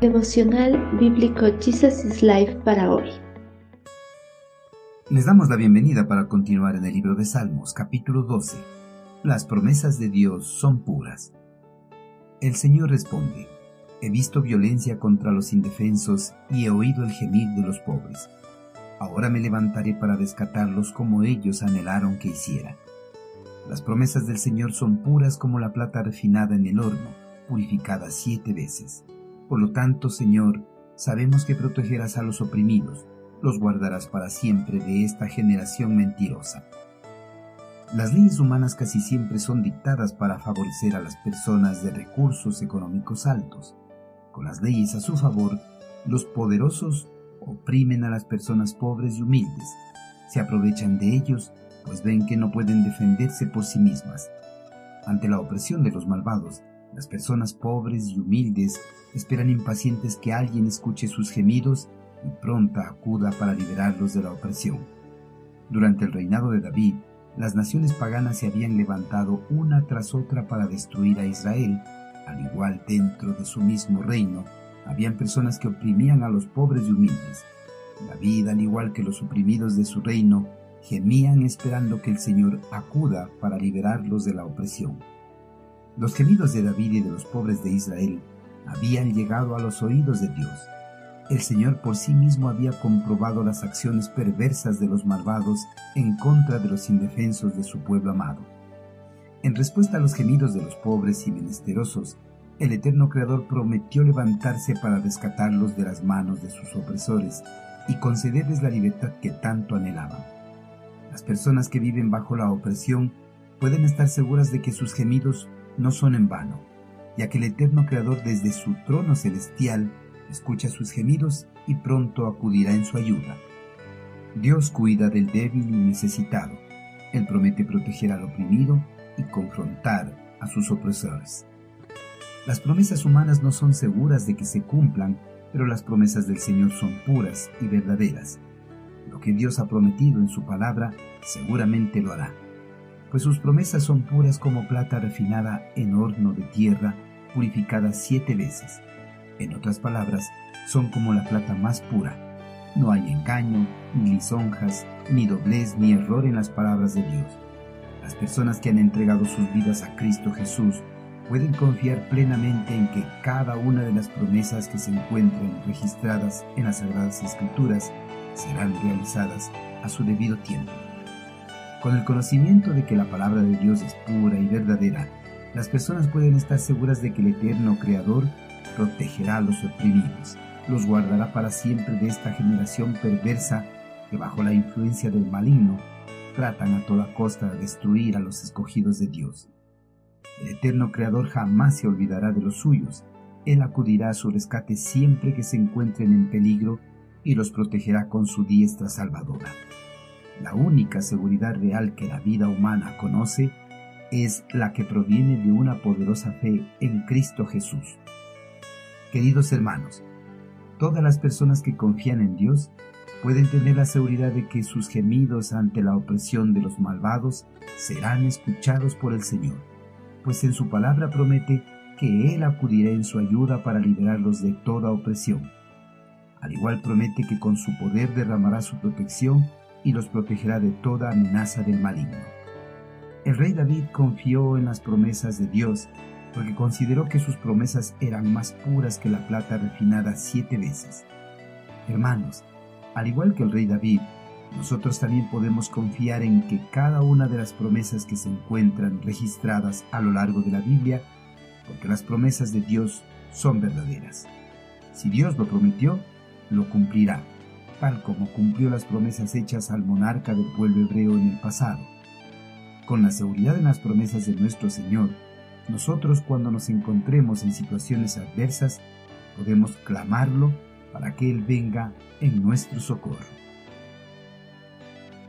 Devocional Bíblico Jesus is Life para hoy. Les damos la bienvenida para continuar en el libro de Salmos, capítulo 12. Las promesas de Dios son puras. El Señor responde, He visto violencia contra los indefensos y he oído el gemir de los pobres. Ahora me levantaré para rescatarlos como ellos anhelaron que hiciera. Las promesas del Señor son puras como la plata refinada en el horno, purificada siete veces. Por lo tanto, Señor, sabemos que protegerás a los oprimidos, los guardarás para siempre de esta generación mentirosa. Las leyes humanas casi siempre son dictadas para favorecer a las personas de recursos económicos altos. Con las leyes a su favor, los poderosos oprimen a las personas pobres y humildes, se aprovechan de ellos, pues ven que no pueden defenderse por sí mismas. Ante la opresión de los malvados, las personas pobres y humildes esperan impacientes que alguien escuche sus gemidos y pronta acuda para liberarlos de la opresión. Durante el reinado de David, las naciones paganas se habían levantado una tras otra para destruir a Israel, al igual dentro de su mismo reino, habían personas que oprimían a los pobres y humildes. David, al igual que los oprimidos de su reino, gemían esperando que el Señor acuda para liberarlos de la opresión. Los gemidos de David y de los pobres de Israel habían llegado a los oídos de Dios. El Señor por sí mismo había comprobado las acciones perversas de los malvados en contra de los indefensos de su pueblo amado. En respuesta a los gemidos de los pobres y menesterosos, el eterno Creador prometió levantarse para rescatarlos de las manos de sus opresores y concederles la libertad que tanto anhelaban. Las personas que viven bajo la opresión pueden estar seguras de que sus gemidos no son en vano, ya que el eterno Creador desde su trono celestial escucha sus gemidos y pronto acudirá en su ayuda. Dios cuida del débil y necesitado. Él promete proteger al oprimido y confrontar a sus opresores. Las promesas humanas no son seguras de que se cumplan, pero las promesas del Señor son puras y verdaderas. Lo que Dios ha prometido en su palabra seguramente lo hará, pues sus promesas son puras como plata refinada en horno de tierra, purificada siete veces. En otras palabras, son como la plata más pura. No hay engaño, ni lisonjas, ni doblez, ni error en las palabras de Dios. Las personas que han entregado sus vidas a Cristo Jesús pueden confiar plenamente en que cada una de las promesas que se encuentran registradas en las Sagradas Escrituras serán realizadas a su debido tiempo. Con el conocimiento de que la palabra de Dios es pura y verdadera, las personas pueden estar seguras de que el eterno Creador protegerá a los oprimidos, los guardará para siempre de esta generación perversa que bajo la influencia del maligno tratan a toda costa de destruir a los escogidos de Dios. El eterno Creador jamás se olvidará de los suyos. Él acudirá a su rescate siempre que se encuentren en peligro y los protegerá con su diestra salvadora. La única seguridad real que la vida humana conoce es la que proviene de una poderosa fe en Cristo Jesús. Queridos hermanos, todas las personas que confían en Dios pueden tener la seguridad de que sus gemidos ante la opresión de los malvados serán escuchados por el Señor pues en su palabra promete que Él acudirá en su ayuda para liberarlos de toda opresión. Al igual promete que con su poder derramará su protección y los protegerá de toda amenaza del maligno. El rey David confió en las promesas de Dios porque consideró que sus promesas eran más puras que la plata refinada siete veces. Hermanos, al igual que el rey David, nosotros también podemos confiar en que cada una de las promesas que se encuentran registradas a lo largo de la Biblia, porque las promesas de Dios son verdaderas. Si Dios lo prometió, lo cumplirá, tal como cumplió las promesas hechas al monarca del pueblo hebreo en el pasado. Con la seguridad en las promesas de nuestro Señor, nosotros cuando nos encontremos en situaciones adversas, podemos clamarlo para que Él venga en nuestro socorro.